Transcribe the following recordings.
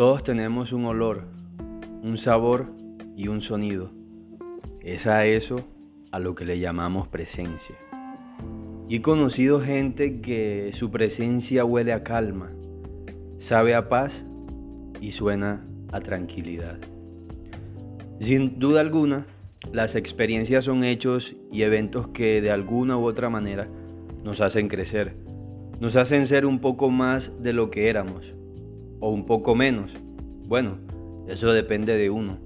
Todos tenemos un olor, un sabor y un sonido. Es a eso a lo que le llamamos presencia. He conocido gente que su presencia huele a calma, sabe a paz y suena a tranquilidad. Sin duda alguna, las experiencias son hechos y eventos que de alguna u otra manera nos hacen crecer, nos hacen ser un poco más de lo que éramos, o un poco menos. Bueno, eso depende de uno.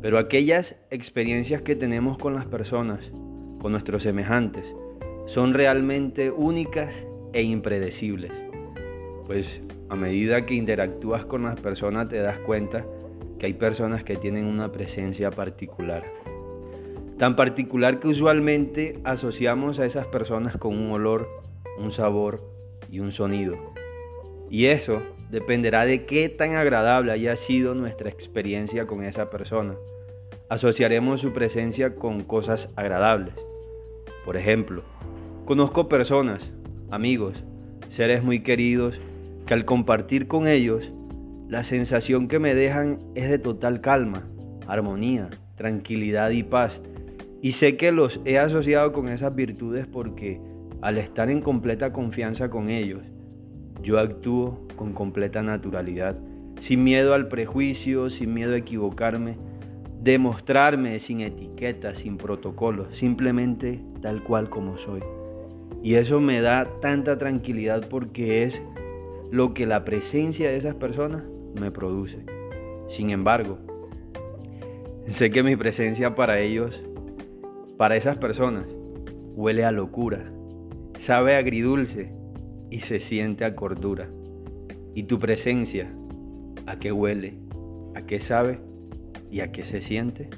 Pero aquellas experiencias que tenemos con las personas, con nuestros semejantes, son realmente únicas e impredecibles. Pues a medida que interactúas con las personas te das cuenta que hay personas que tienen una presencia particular. Tan particular que usualmente asociamos a esas personas con un olor, un sabor y un sonido. Y eso dependerá de qué tan agradable haya sido nuestra experiencia con esa persona. Asociaremos su presencia con cosas agradables. Por ejemplo, conozco personas, amigos, seres muy queridos, que al compartir con ellos, la sensación que me dejan es de total calma, armonía, tranquilidad y paz. Y sé que los he asociado con esas virtudes porque al estar en completa confianza con ellos, yo actúo con completa naturalidad, sin miedo al prejuicio, sin miedo a equivocarme, demostrarme sin etiquetas, sin protocolos, simplemente tal cual como soy. Y eso me da tanta tranquilidad porque es lo que la presencia de esas personas me produce. Sin embargo, sé que mi presencia para ellos, para esas personas, huele a locura, sabe agridulce, y se siente a cordura. Y tu presencia, ¿a qué huele? ¿A qué sabe? ¿Y a qué se siente?